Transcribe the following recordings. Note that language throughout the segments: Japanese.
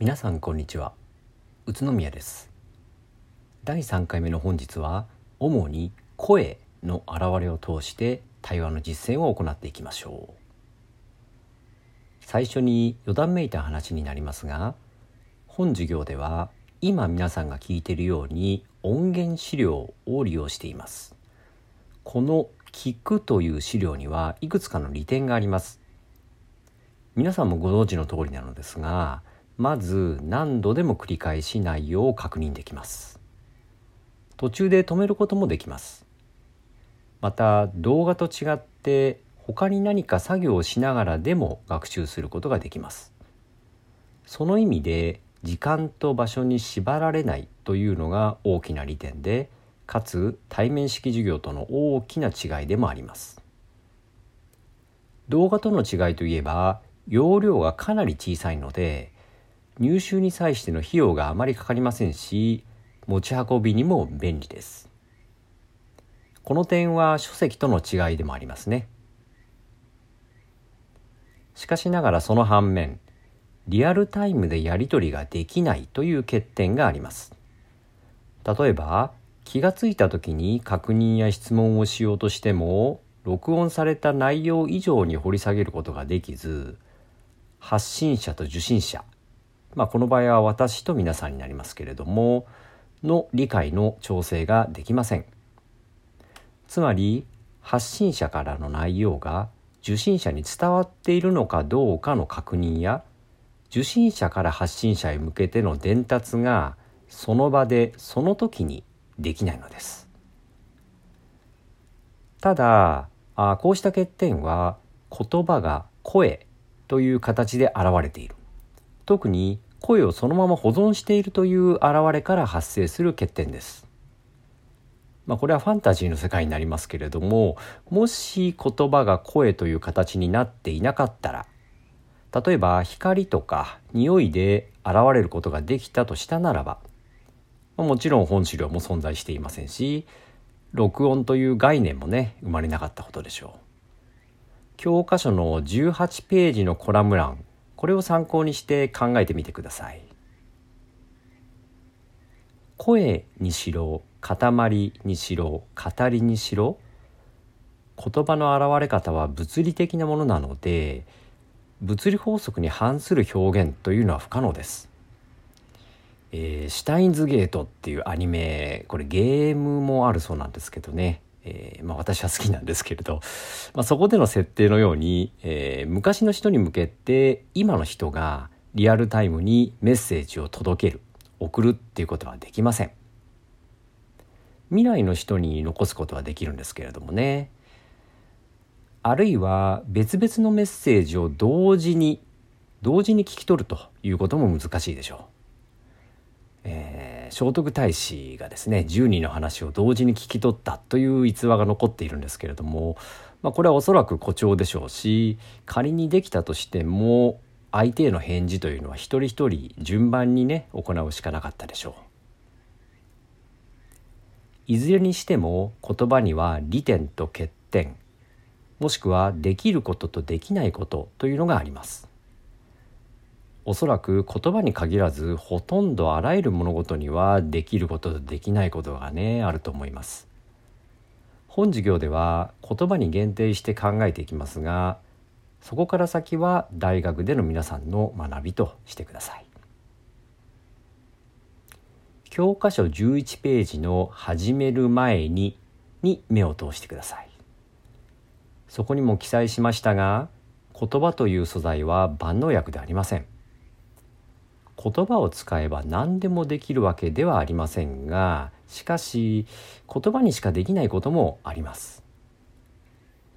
皆さんこんにちは。宇都宮です。第3回目の本日は主に声の現れを通して対話の実践を行っていきましょう。最初に余談めいた話になりますが本授業では今皆さんが聞いているように音源資料を利用しています。この聞くという資料にはいくつかの利点があります。皆さんもご存知の通りなのですがまず何度でも繰り返し内容を確認できます。途中で止めることもできます。また動画と違って他に何か作業をしながらでも学習することができます。その意味で時間と場所に縛られないというのが大きな利点でかつ対面式授業との大きな違いでもあります。動画との違いといえば容量がかなり小さいので入手に際しての費用があまりかかりませんし持ち運びにも便利です。この点は書籍との違いでもありますね。しかしながらその反面リアルタイムでやり取りができないという欠点があります。例えば気がついた時に確認や質問をしようとしても録音された内容以上に掘り下げることができず発信者と受信者まあこの場合は私と皆さんになりますけれどもの理解の調整ができません。つまり発信者からの内容が受信者に伝わっているのかどうかの確認や受信者から発信者へ向けての伝達がその場でその時にできないのです。ただあこうした欠点は言葉が声という形で現れている。特に声をそのまま保存しているという現れから発生する欠点です。まあ、これはファンタジーの世界になりますけれどももし言葉が声という形になっていなかったら例えば光とか匂いで現れることができたとしたならばもちろん本資料も存在していませんし録音という概念もね生まれなかったことでしょう。教科書の18ページのコラム欄これを参考にして考えてみてください声にしろ塊にしろ語りにしろ言葉の現れ方は物理的なものなので物理法則に反する表現というのは不可能です。えー、シュタインズゲートっていうアニメこれゲームもあるそうなんですけどねえー、まあ、私は好きなんですけれど、まあ、そこでの設定のように、えー、昔の人に向けて今の人がリアルタイムにメッセージを届ける送るっていうことはできません。未来の人に残すことはできるんですけれどもね。あるいは別々のメッセージを同時に同時に聞き取るということも難しいでしょう、聖徳太子がですね10人の話を同時に聞き取ったという逸話が残っているんですけれども、まあ、これはおそらく誇張でしょうし仮にできたとしても相手への返事というのは一人一人順番にね行うしかなかったでしょう。いずれにしても言葉には利点と欠点もしくはできることとできないことというのがあります。おそらく言葉に限らずほとんどあらゆる物事にはできることとできないことがねあると思います。本授業では言葉に限定して考えていきますがそこから先は大学での皆さんの学びとしてください。教科書11ページの始める前にに目を通してください。そこにも記載しましたが言葉という素材は万能薬でありません。言葉を使えば何でもできるわけではありませんがしかし言葉にしかできないこともあります。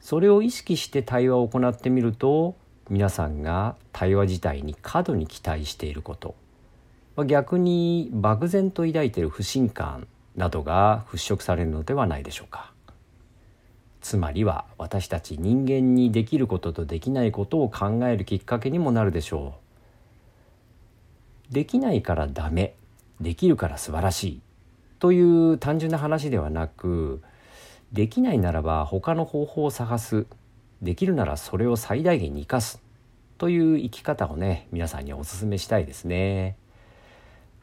それを意識して対話を行ってみると皆さんが対話自体に過度に期待していること。逆に漠然と抱いている不信感などが払拭されるのではないでしょうか。つまりは私たち人間にできることとできないことを考えるきっかけにもなるでしょう。できないからダメできるから素晴らしいという単純な話ではなくできないならば他の方法を探すできるならそれを最大限に生かすという生き方をね皆さんにお勧めしたいですね。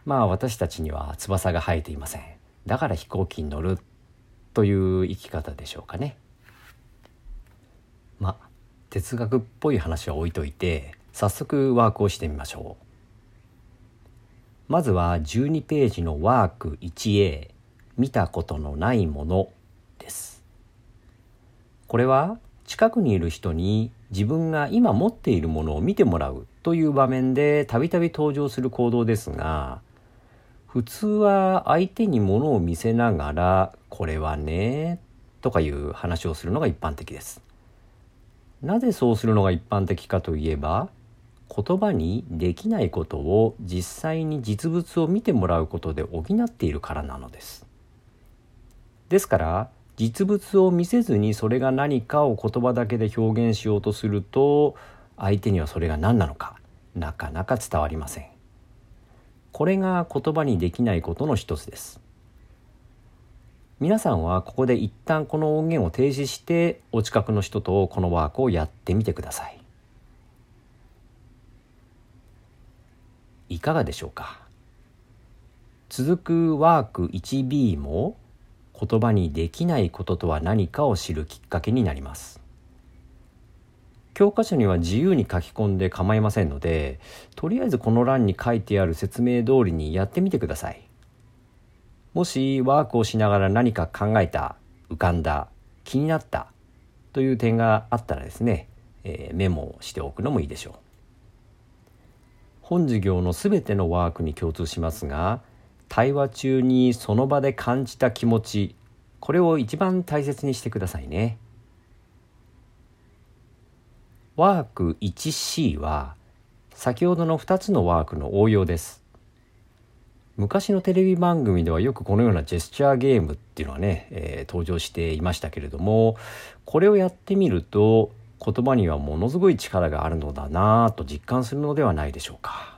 まあ私たちには翼が生えていません。だから飛行機に乗るという生き方でしょうかね。まあ哲学っぽい話は置いといて早速ワークをしてみましょう。まずは12ページのワーク 1A 見たことのないものですこれは近くにいる人に自分が今持っているものを見てもらうという場面でたびたび登場する行動ですが普通は相手に物を見せながら「これはね」とかいう話をするのが一般的です。なぜそうするのが一般的かといえば言葉にできないことを実際に実物を見てもらうことで補っているからなのです。ですから実物を見せずにそれが何かを言葉だけで表現しようとすると相手にはそれが何なのかなかなか伝わりません。これが言葉にできないことの一つです皆さんはここで一旦この音源を停止してお近くの人とこのワークをやってみてくださいいかがでしょうか？続くワーク 1B も言葉にできないこととは何かを知るきっかけになります。教科書には自由に書き込んで構いませんのでとりあえずこの欄に書いてある説明通りにやってみてください。もしワークをしながら何か考えた浮かんだ気になったという点があったらですね、えー、メモをしておくのもいいでしょう。本授業のすべてのワークに共通しますが対話中にその場で感じた気持ちこれを一番大切にしてくださいね。ワーク 1C は先ほどの2つのワークの応用です昔のテレビ番組ではよくこのようなジェスチャーゲームっていうのはね、えー、登場していましたけれどもこれをやってみると言葉にはものすごい力があるのだなと実感するのではないでしょうか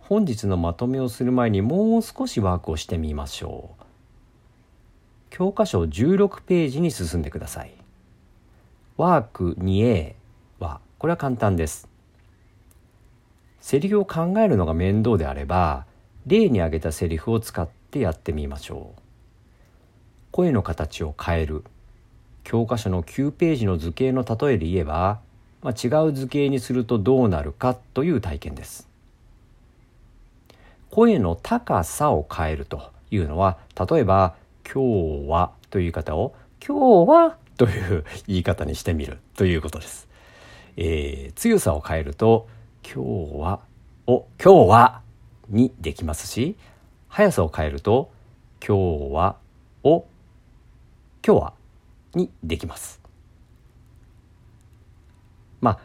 本日のまとめをする前にもう少しワークをしてみましょう教科書16ページに進んでください。ワーク 2A は、これは簡単です。セリフを考えるのが面倒であれば、例に挙げたセリフを使ってやってみましょう。声の形を変える。教科書の9ページの図形の例えで言えば、まあ、違う図形にするとどうなるかという体験です。声の高さを変えるというのは、例えば、今日はという言い方を今日はという言い方にしてみるということです。えー、強さを変えると今日はを今日はにできますし速さを変えると今日はを今日はにできます。まあ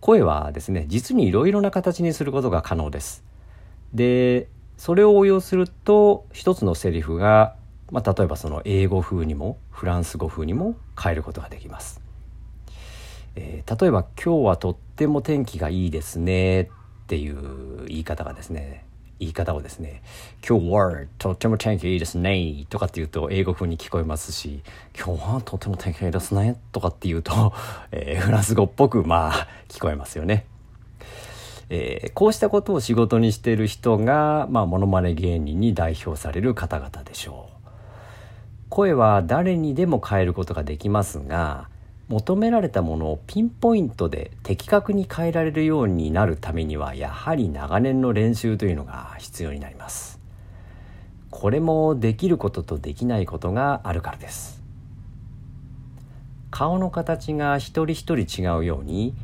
声はですね実にいろいろな形にすることが可能です。でそれを応用すると一つのセリフがまあ、例えばその英語風にもフランス語風にも変えることができます。えー、例えば「今日はとっても天気がいいですね」っていう言い方がですね言い方をですね「今日はとっても天気いいですね」とかって言うと英語風に聞こえますし「今日はとっても天気いいですね」とかって言うと、えー、フランス語っぽくまあ聞こえますよね。えー、こうしたことを仕事にしている人が、まあ、モノマネ芸人に代表される方々でしょう。声は誰にでも変えることができますが求められたものをピンポイントで的確に変えられるようになるためにはやはり長年の練習というのが必要になります。これもできることとできないことがあるからです。顔の形が一人一人違うように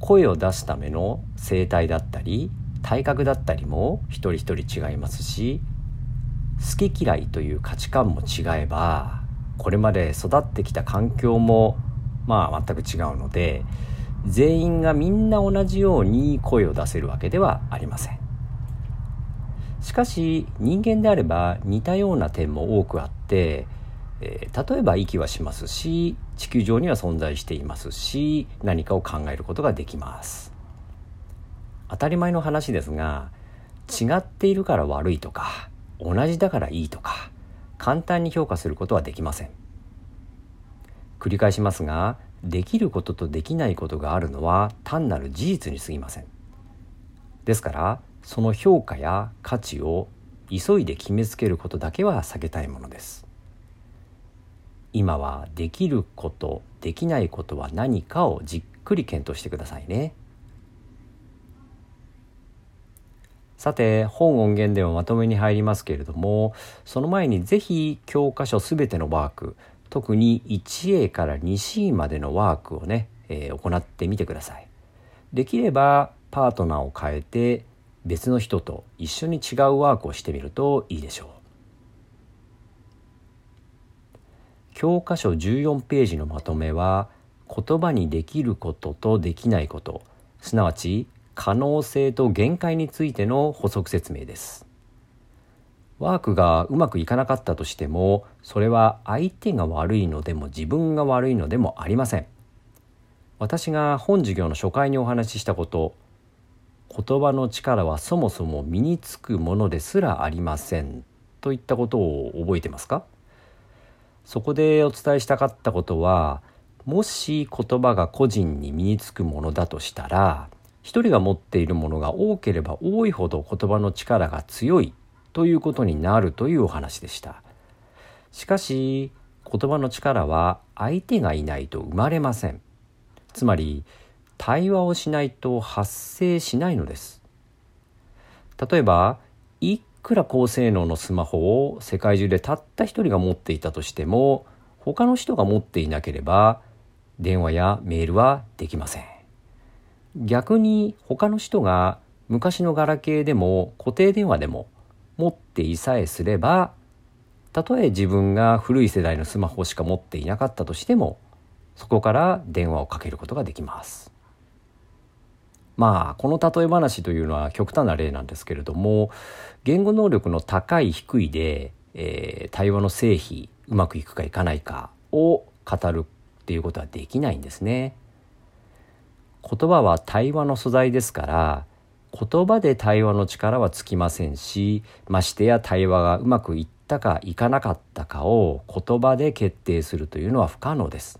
声を出すための声帯だったり体格だったりも一人一人違いますし好き嫌いという価値観も違えばこれまで育ってきた環境もまあ全く違うので全員がみんな同じように声を出せるわけではありません。しかし人間であれば似たような点も多くあって、えー、例えば息はしますし地球上には存在していますし何かを考えることができます。当たり前の話ですが違っているから悪いとか同じだからいいとか簡単に評価することはできません。繰り返しますができることとできないことがあるのは単なる事実にすぎません。ですからその評価や価値を急いで決めつけることだけは避けたいものです。今はできることできないことは何かをじっくり検討してくださいね。さて本音源ではまとめに入りますけれどもその前にぜひ教科書すべてのワーク特に 1A から 2C までのワークをね、えー、行ってみてください。できればパートナーを変えて別の人と一緒に違うワークをしてみるといいでしょう。教科書14ページのまとめは言葉にできることとできないこと。すなわち可能性と限界についての補足説明です。ワークがうまくいかなかったとしてもそれは相手が悪いのでも自分が悪いのでもありません。私が本授業の初回にお話ししたこと言葉の力はそもそも身につくものですらありません。といったことを覚えてますか？そこでお伝えしたかったことはもし言葉が個人に身につくものだとしたら一人が持っているものが多ければ多いほど言葉の力が強い。ということになるというお話でした。しかし言葉の力は相手がいないと生まれません。つまり対話をしないと発生しないのです。例えばいくら高性能のスマホを世界中でたった一人が持っていたとしても他の人が持っていなければ電話やメールはできません。逆に他の人が昔のガラケーでも固定電話でも持っていさえすればたとえ自分が古い世代のスマホしか持っていなかったとしてもそこから電話をかけることができますまあこの例え話というのは極端な例なんですけれども言語能力の高い低いで、えー、対話の成否うまくいくかいかないかを語るっていうことはできないんですね。言葉は対話の素材ですから言葉で対話の力はつきませんしましてや対話がうまくいったかいかなかったかを言葉で決定するというのは不可能です。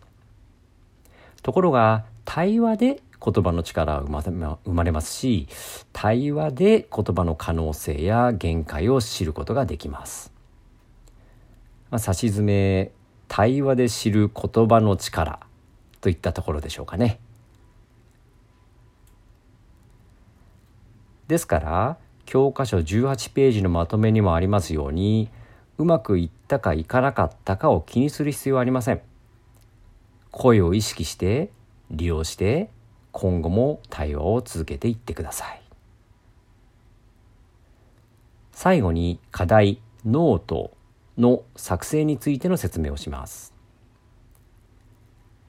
ところが対話で言葉の力は生まれますし対話で言葉の可能性や限界を知ることができます。まあ、差し詰め対話で知る言葉の力といったところでしょうかね。ですから教科書18ページのまとめにもありますようにうまくいったかいかなかったかを気にする必要はありません。声を意識して利用して今後も対話を続けていってください。最後に課題ノートの作成についての説明をします。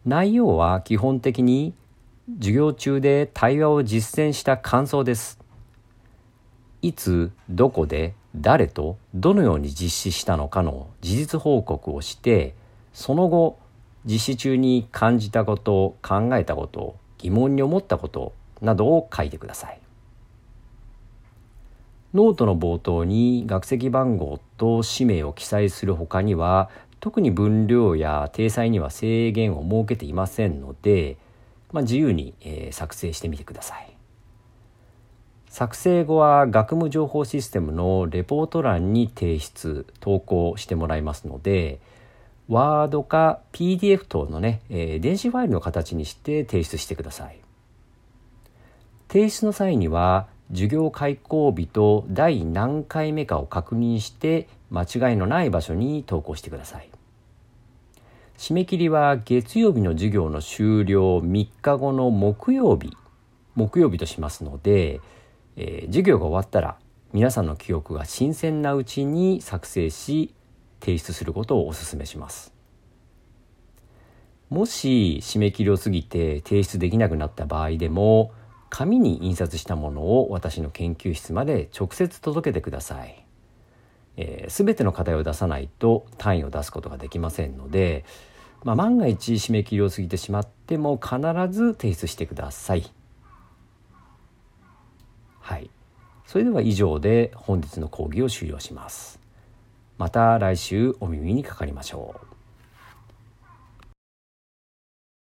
内容は基本的に授業中で対話を実践した感想です。いつどこで誰とどのように実施したのかの事実報告をしてその後実施中に感じたこと考えたこと疑問に思ったことなどを書いてください。ノートの冒頭に学籍番号と氏名を記載するほかには特に分量や体裁には制限を設けていませんので、まあ、自由に、えー、作成してみてください。作成後は学務情報システムのレポート欄に提出投稿してもらいますのでワードか PDF 等のね、えー、電子ファイルの形にして提出してください。提出の際には授業開講日と第何回目かを確認して間違いのない場所に投稿してください。締め切りは月曜日の授業の終了3日後の木曜日木曜日としますのでえー、授業が終わったら皆さんの記憶が新鮮なうちに作成し提出することをお勧めしますもし締め切りを過ぎて提出できなくなった場合でも紙に印刷したものを私の研究室まで直接届けてください。えー、全ての課題を出さないと単位を出すことができませんので、まあ、万が一締め切りを過ぎてしまっても必ず提出してください。はい。それでは以上で本日の講義を終了します。また来週お耳にかかりましょう。